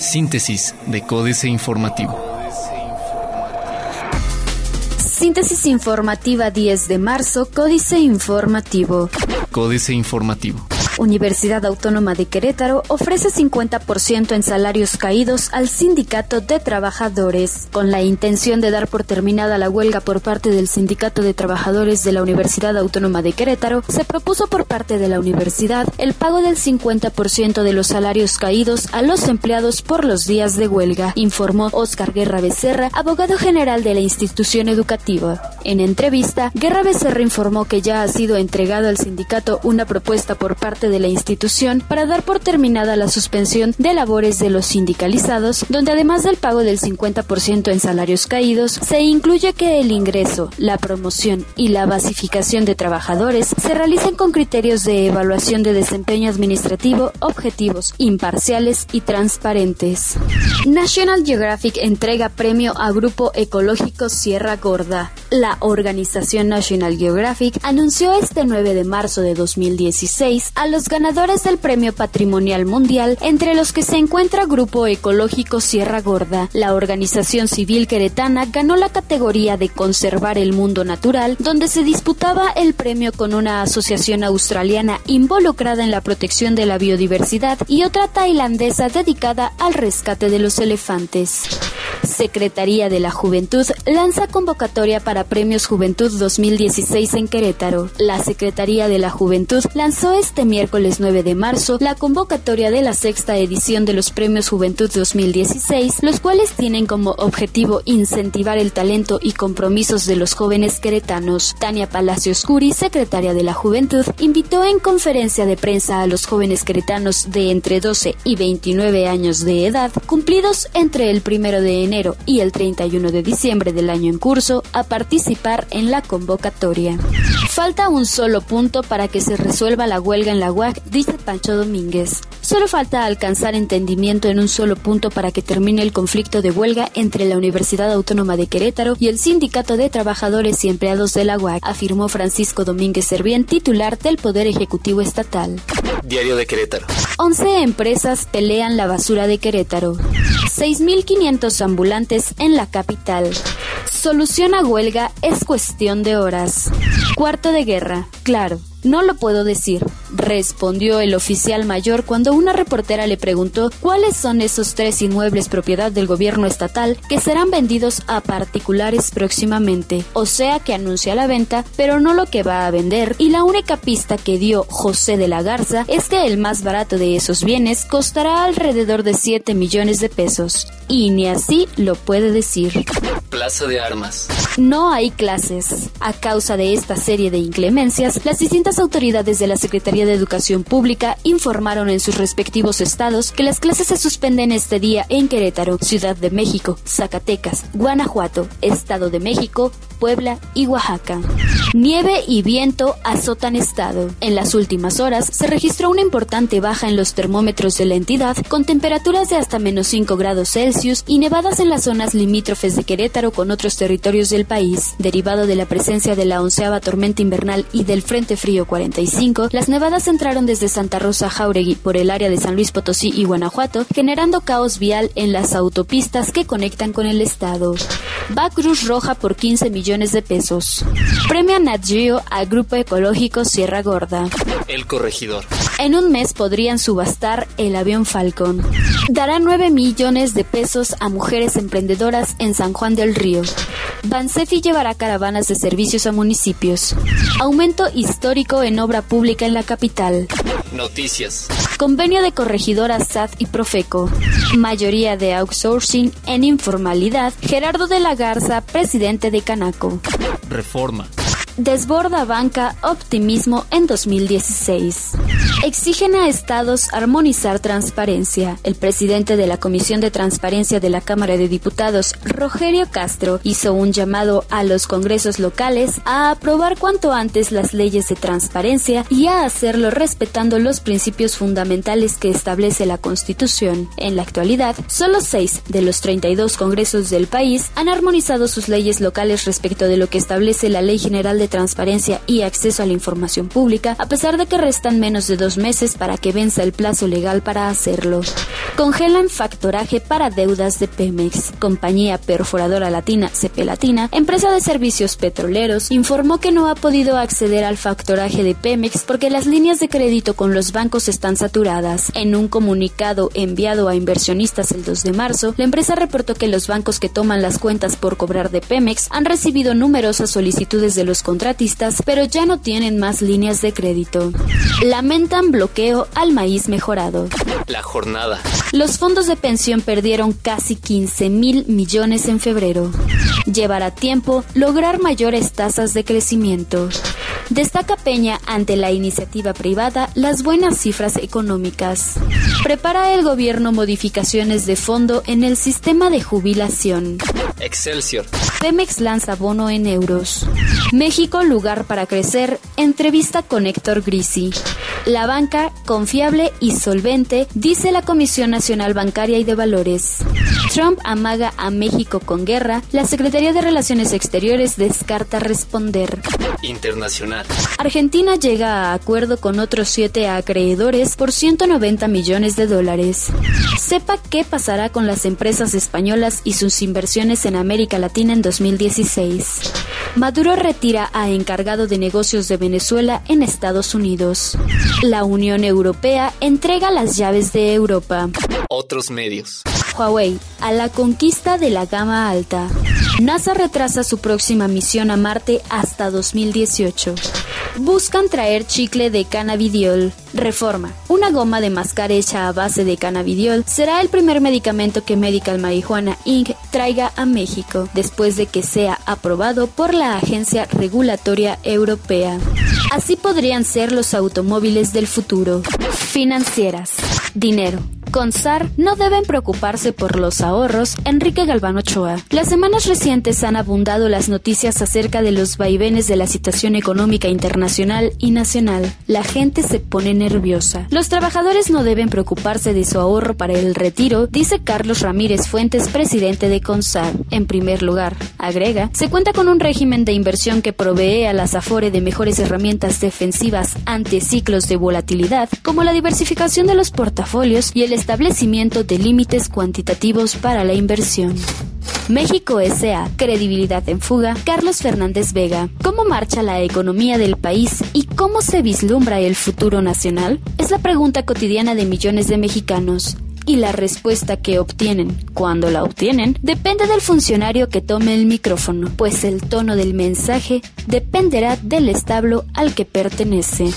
Síntesis de Códice Informativo. Síntesis informativa 10 de marzo, Códice Informativo. Códice Informativo. Universidad Autónoma de Querétaro ofrece 50% en salarios caídos al Sindicato de Trabajadores. Con la intención de dar por terminada la huelga por parte del Sindicato de Trabajadores de la Universidad Autónoma de Querétaro, se propuso por parte de la universidad el pago del 50% de los salarios caídos a los empleados por los días de huelga, informó Óscar Guerra Becerra, abogado general de la institución educativa. En entrevista, Guerra Becerra informó que ya ha sido entregado al sindicato una propuesta por parte de la institución para dar por terminada la suspensión de labores de los sindicalizados, donde además del pago del 50% en salarios caídos, se incluye que el ingreso, la promoción y la basificación de trabajadores se realicen con criterios de evaluación de desempeño administrativo objetivos, imparciales y transparentes. National Geographic entrega premio a Grupo Ecológico Sierra Gorda. La organización National Geographic anunció este 9 de marzo de 2016 a los ganadores del Premio Patrimonial Mundial, entre los que se encuentra Grupo Ecológico Sierra Gorda. La organización civil queretana ganó la categoría de Conservar el Mundo Natural, donde se disputaba el premio con una asociación australiana involucrada en la protección de la biodiversidad y otra tailandesa dedicada al rescate de los elefantes. Secretaría de la Juventud lanza convocatoria para Premios Juventud 2016 en Querétaro. La Secretaría de la Juventud lanzó este miércoles miércoles 9 de marzo la convocatoria de la sexta edición de los Premios Juventud 2016, los cuales tienen como objetivo incentivar el talento y compromisos de los jóvenes queretanos. Tania Palacios Curi, secretaria de la Juventud, invitó en conferencia de prensa a los jóvenes queretanos de entre 12 y 29 años de edad, cumplidos entre el 1 de enero y el 31 de diciembre del año en curso, a participar en la convocatoria. Falta un solo punto para que se resuelva la huelga en la dice Pancho Domínguez. Solo falta alcanzar entendimiento en un solo punto para que termine el conflicto de huelga entre la Universidad Autónoma de Querétaro y el Sindicato de Trabajadores y Empleados de la UAC, afirmó Francisco Domínguez Servién, titular del Poder Ejecutivo Estatal. Diario de Querétaro. 11 empresas pelean la basura de Querétaro. 6.500 en la capital. Solución a huelga es cuestión de horas. Cuarto de guerra, claro. No lo puedo decir, respondió el oficial mayor cuando una reportera le preguntó cuáles son esos tres inmuebles propiedad del gobierno estatal que serán vendidos a particulares próximamente. O sea que anuncia la venta, pero no lo que va a vender, y la única pista que dio José de la Garza es que el más barato de esos bienes costará alrededor de 7 millones de pesos. Y ni así lo puede decir. Plaza de Armas. No hay clases. A causa de esta serie de inclemencias, las distintas autoridades de la Secretaría de Educación Pública informaron en sus respectivos estados que las clases se suspenden este día en Querétaro, Ciudad de México, Zacatecas, Guanajuato, Estado de México, Puebla y Oaxaca. Nieve y viento azotan estado. En las últimas horas se registró una importante baja en los termómetros de la entidad con temperaturas de hasta menos 5 grados Celsius y nevadas en las zonas limítrofes de Querétaro con otros territorios del país. Derivado de la presencia de la onceava tormenta invernal y del Frente Frío 45, las nevadas entraron desde Santa Rosa Jauregui por el área de San Luis Potosí y Guanajuato, generando caos vial en las autopistas que conectan con el estado. Va Cruz Roja por 15 millones de pesos. Nat Geo al Grupo Ecológico Sierra Gorda. El corregidor. En un mes podrían subastar el avión Falcon. Dará 9 millones de pesos a mujeres emprendedoras en San Juan del Río. Bansefi llevará caravanas de servicios a municipios. Aumento histórico en obra pública en la capital. Noticias. Convenio de corregidoras SAT y Profeco. Mayoría de outsourcing en informalidad. Gerardo de la Garza, presidente de Canaco. Reforma. Desborda banca optimismo en 2016. Exigen a estados armonizar transparencia. El presidente de la Comisión de Transparencia de la Cámara de Diputados, Rogerio Castro, hizo un llamado a los congresos locales a aprobar cuanto antes las leyes de transparencia y a hacerlo respetando los principios fundamentales que establece la Constitución. En la actualidad, solo seis de los 32 congresos del país han armonizado sus leyes locales respecto de lo que establece la Ley General de transparencia y acceso a la información pública, a pesar de que restan menos de dos meses para que venza el plazo legal para hacerlo. Congelan factoraje para deudas de Pemex. Compañía Perforadora Latina, CP Latina, empresa de servicios petroleros, informó que no ha podido acceder al factoraje de Pemex porque las líneas de crédito con los bancos están saturadas. En un comunicado enviado a inversionistas el 2 de marzo, la empresa reportó que los bancos que toman las cuentas por cobrar de Pemex han recibido numerosas solicitudes de los contratistas, pero ya no tienen más líneas de crédito. Lamentan bloqueo al maíz mejorado. La jornada. Los fondos de pensión perdieron casi 15 mil millones en febrero. Llevará tiempo lograr mayores tasas de crecimiento. Destaca Peña ante la iniciativa privada las buenas cifras económicas. Prepara el gobierno modificaciones de fondo en el sistema de jubilación. Excelsior. Pemex lanza bono en euros. México, lugar para crecer. Entrevista con Héctor Grisi. La banca, confiable y solvente, dice la Comisión Nacional Bancaria y de Valores. Trump amaga a México con guerra. La Secretaría de Relaciones Exteriores descarta responder. Internacional. Argentina llega a acuerdo con otros siete acreedores por 190 millones de dólares. Sepa qué pasará con las empresas españolas y sus inversiones en América Latina en 2016. Maduro retira a encargado de negocios de Venezuela en Estados Unidos. La Unión Europea entrega las llaves de Europa. Otros medios. Huawei a la conquista de la gama alta. NASA retrasa su próxima misión a Marte hasta 2018. Buscan traer chicle de cannabidiol. Reforma. Una goma de mascar hecha a base de cannabidiol será el primer medicamento que Medical Marijuana Inc. traiga a México, después de que sea aprobado por la Agencia Regulatoria Europea. Así podrían ser los automóviles del futuro. Financieras. Dinero. Con SAR no deben preocuparse por los ahorros, Enrique Galván Ochoa. Las semanas recientes han abundado las noticias acerca de los vaivenes de la situación económica internacional y nacional. La gente se pone nerviosa. Los trabajadores no deben preocuparse de su ahorro para el retiro, dice Carlos Ramírez Fuentes, presidente de CONSAR. En primer lugar, agrega, se cuenta con un régimen de inversión que provee a las AFORE de mejores herramientas defensivas ante ciclos de volatilidad, como la diversificación de los portafolios y el establecimiento de límites cuantitativos para la inversión. México S.A. Credibilidad en fuga. Carlos Fernández Vega. ¿Cómo marcha la economía del país y cómo se vislumbra el futuro nacional? Es la pregunta cotidiana de millones de mexicanos. Y la respuesta que obtienen, cuando la obtienen, depende del funcionario que tome el micrófono, pues el tono del mensaje dependerá del establo al que pertenece.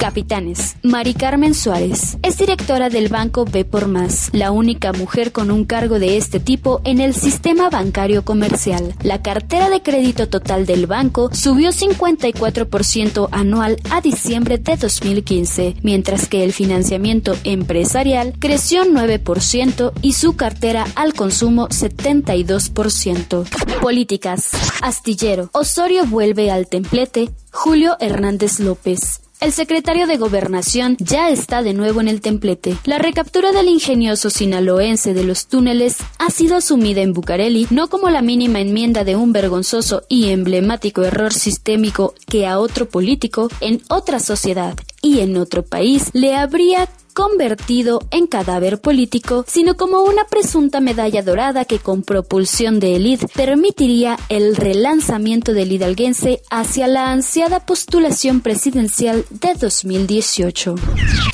Capitanes. Mari Carmen Suárez es directora del banco B por Más, la única mujer con un cargo de este tipo en el sistema bancario comercial. La cartera de crédito total del banco subió 54% anual a diciembre de 2015, mientras que el financiamiento empresarial creció 9% y su cartera al consumo 72%. Políticas. Astillero. Osorio vuelve al templete. Julio Hernández López. El secretario de Gobernación ya está de nuevo en el templete. La recaptura del ingenioso sinaloense de los túneles ha sido asumida en Bucareli no como la mínima enmienda de un vergonzoso y emblemático error sistémico que a otro político en otra sociedad y en otro país le habría convertido en cadáver político, sino como una presunta medalla dorada que con propulsión de élite permitiría el relanzamiento del hidalguense hacia la ansiada postulación presidencial de 2018.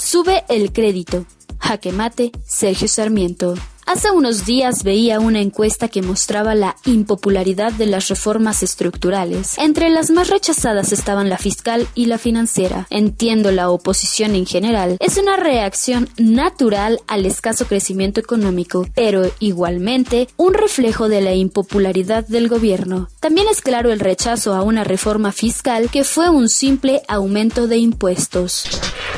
Sube el crédito. Jaque mate, Sergio Sarmiento. Hace unos días veía una encuesta que mostraba la impopularidad de las reformas estructurales. Entre las más rechazadas estaban la fiscal y la financiera. Entiendo la oposición en general. Es una reacción natural al escaso crecimiento económico, pero igualmente un reflejo de la impopularidad del gobierno. También es claro el rechazo a una reforma fiscal que fue un simple aumento de impuestos.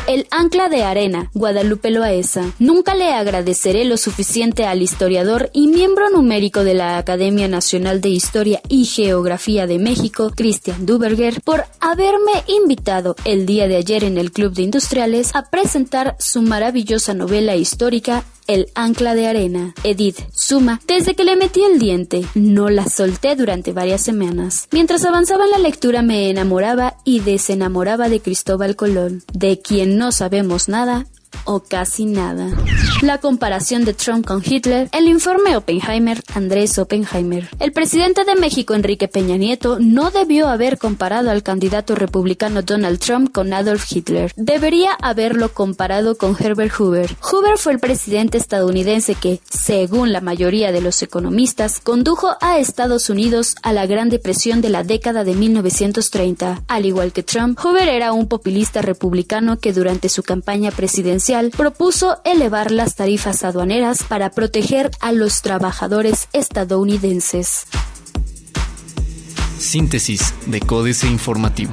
El ancla de arena, Guadalupe Loaesa. Nunca le agradeceré lo suficiente al historiador y miembro numérico de la Academia Nacional de Historia y Geografía de México, Christian Duberger, por haberme invitado el día de ayer en el Club de Industriales a presentar su maravillosa novela histórica el ancla de arena. Edith suma, desde que le metí el diente, no la solté durante varias semanas. Mientras avanzaba en la lectura me enamoraba y desenamoraba de Cristóbal Colón, de quien no sabemos nada o casi nada. La comparación de Trump con Hitler, el informe Oppenheimer, Andrés Oppenheimer. El presidente de México, Enrique Peña Nieto, no debió haber comparado al candidato republicano Donald Trump con Adolf Hitler. Debería haberlo comparado con Herbert Hoover. Hoover fue el presidente estadounidense que, según la mayoría de los economistas, condujo a Estados Unidos a la Gran Depresión de la década de 1930. Al igual que Trump, Hoover era un populista republicano que durante su campaña propuso elevar las tarifas aduaneras para proteger a los trabajadores estadounidenses. Síntesis de Códice Informativo.